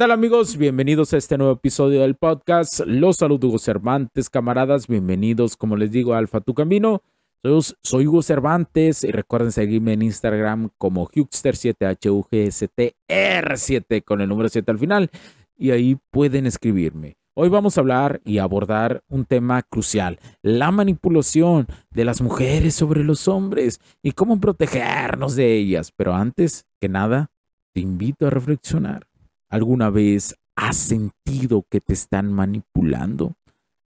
Tal amigos? Bienvenidos a este nuevo episodio del podcast. Los saludo Hugo Cervantes, camaradas. Bienvenidos, como les digo, a Alfa Tu Camino. Soy, soy Hugo Cervantes y recuerden seguirme en Instagram como Hugster7HUGSTR7 con el número 7 al final y ahí pueden escribirme. Hoy vamos a hablar y abordar un tema crucial, la manipulación de las mujeres sobre los hombres y cómo protegernos de ellas. Pero antes que nada, te invito a reflexionar. ¿Alguna vez has sentido que te están manipulando?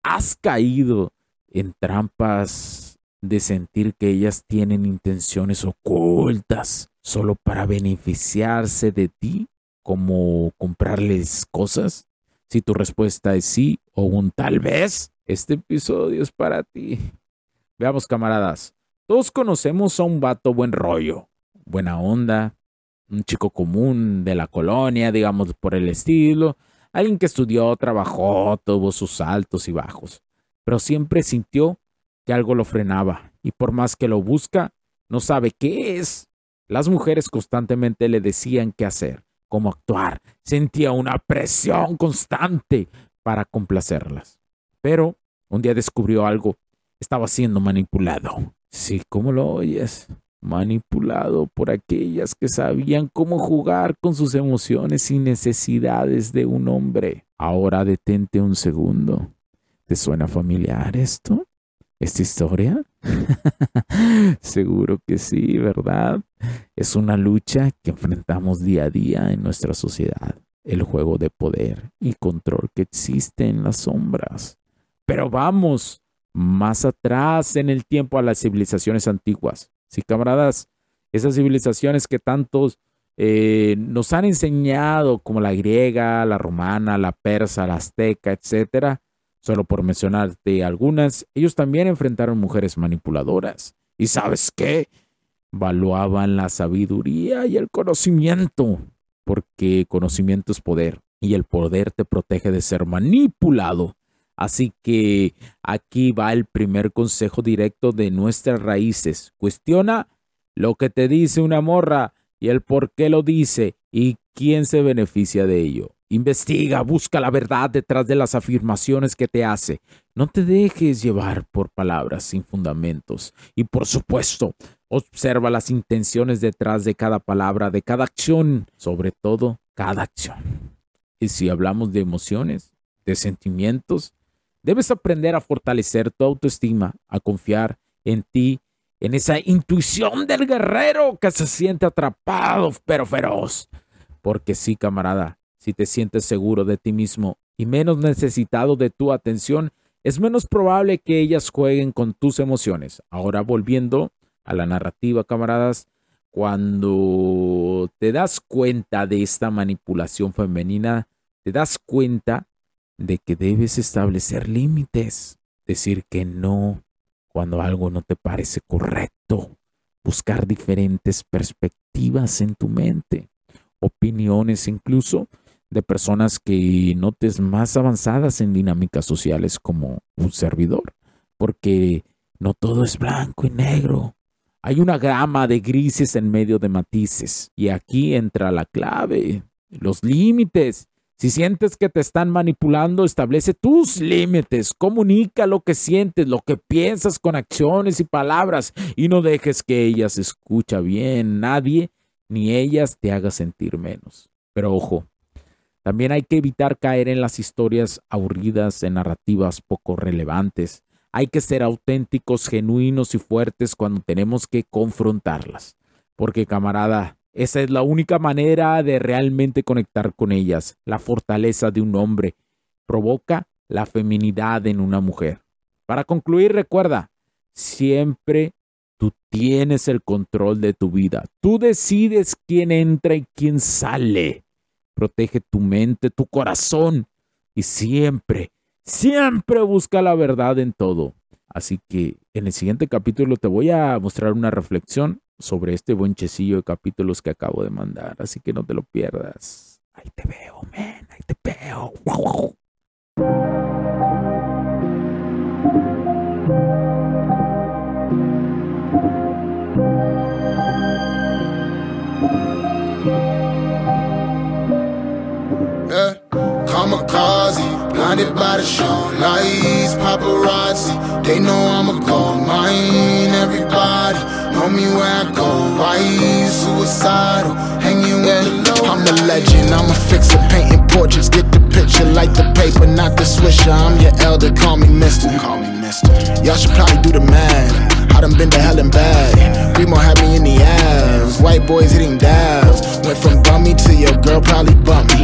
¿Has caído en trampas de sentir que ellas tienen intenciones ocultas solo para beneficiarse de ti, como comprarles cosas? Si tu respuesta es sí o un tal vez, este episodio es para ti. Veamos, camaradas. Todos conocemos a un vato buen rollo, buena onda, un chico común de la colonia, digamos por el estilo, alguien que estudió, trabajó, tuvo sus altos y bajos, pero siempre sintió que algo lo frenaba y por más que lo busca, no sabe qué es. Las mujeres constantemente le decían qué hacer, cómo actuar, sentía una presión constante para complacerlas. Pero un día descubrió algo, estaba siendo manipulado. Sí, ¿cómo lo oyes? Manipulado por aquellas que sabían cómo jugar con sus emociones y necesidades de un hombre. Ahora detente un segundo. ¿Te suena familiar esto? ¿Esta historia? Seguro que sí, ¿verdad? Es una lucha que enfrentamos día a día en nuestra sociedad. El juego de poder y control que existe en las sombras. Pero vamos más atrás en el tiempo a las civilizaciones antiguas Sí, camaradas, esas civilizaciones que tantos eh, nos han enseñado, como la griega, la romana, la persa, la azteca, etcétera, solo por mencionarte algunas, ellos también enfrentaron mujeres manipuladoras. ¿Y sabes qué? Valuaban la sabiduría y el conocimiento, porque conocimiento es poder y el poder te protege de ser manipulado. Así que aquí va el primer consejo directo de nuestras raíces. Cuestiona lo que te dice una morra y el por qué lo dice y quién se beneficia de ello. Investiga, busca la verdad detrás de las afirmaciones que te hace. No te dejes llevar por palabras sin fundamentos. Y por supuesto, observa las intenciones detrás de cada palabra, de cada acción, sobre todo cada acción. Y si hablamos de emociones, de sentimientos, Debes aprender a fortalecer tu autoestima, a confiar en ti, en esa intuición del guerrero que se siente atrapado pero feroz. Porque sí, camarada, si te sientes seguro de ti mismo y menos necesitado de tu atención, es menos probable que ellas jueguen con tus emociones. Ahora volviendo a la narrativa, camaradas, cuando te das cuenta de esta manipulación femenina, te das cuenta de que debes establecer límites, decir que no cuando algo no te parece correcto, buscar diferentes perspectivas en tu mente, opiniones incluso de personas que notes más avanzadas en dinámicas sociales como un servidor, porque no todo es blanco y negro. Hay una gama de grises en medio de matices, y aquí entra la clave, los límites. Si sientes que te están manipulando, establece tus límites, comunica lo que sientes, lo que piensas con acciones y palabras, y no dejes que ellas escucha bien, nadie ni ellas te haga sentir menos. Pero ojo, también hay que evitar caer en las historias aburridas, en narrativas poco relevantes. Hay que ser auténticos, genuinos y fuertes cuando tenemos que confrontarlas. Porque camarada, esa es la única manera de realmente conectar con ellas. La fortaleza de un hombre provoca la feminidad en una mujer. Para concluir, recuerda, siempre tú tienes el control de tu vida. Tú decides quién entra y quién sale protege tu mente, tu corazón y siempre, siempre busca la verdad en todo. Así que en el siguiente capítulo te voy a mostrar una reflexión sobre este bonchecillo de capítulos que acabo de mandar. Así que no te lo pierdas. Ahí te veo, man. Ahí te veo. Blinded by the show lights, paparazzi. They know I'm a gold mine. Everybody know me where I go. Why suicidal? Hanging with the low. I'm a legend. I'm a fixer, painting portraits. Get the picture, like the paper, not the swisher. I'm your elder. Call me Mister. Call me Mister. Y'all should probably do the math. I done been to hell and back. Remo had me in the ass. White boys hitting dabs. Went from bummy to your girl probably bump me.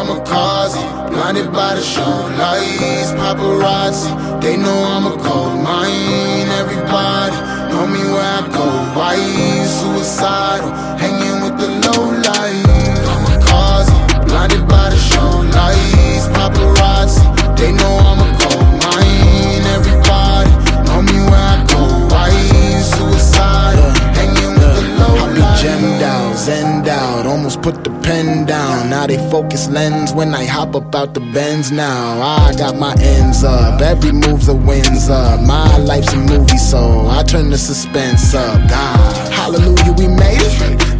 kamikaze, blinded by the show lights, paparazzi. They know I'm a gold mine. Everybody know me where I go. Why suicidal, hanging with the low light. Kamikaze, blinded by the show lights, paparazzi. They know I'm a gold mine. Everybody know me where I go. Why suicidal, hanging with the low light. Gemmed out, zen out, almost put the. Now they focus lens when I hop up out the bends now. I got my ends up, every move's a wins up. My life's a movie, so I turn the suspense up. God, hallelujah, we made it.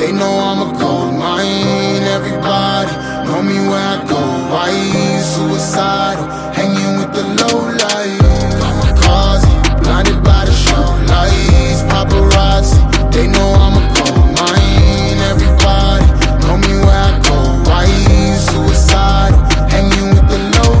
They know I'm a gold mine. Everybody know me where I go. Why suicidal? Hanging with the low light. Kamikaze, blinded by the show lights. Paparazzi, they know I'm a gold mine. Everybody know me where I go. Why suicidal? Hanging with the low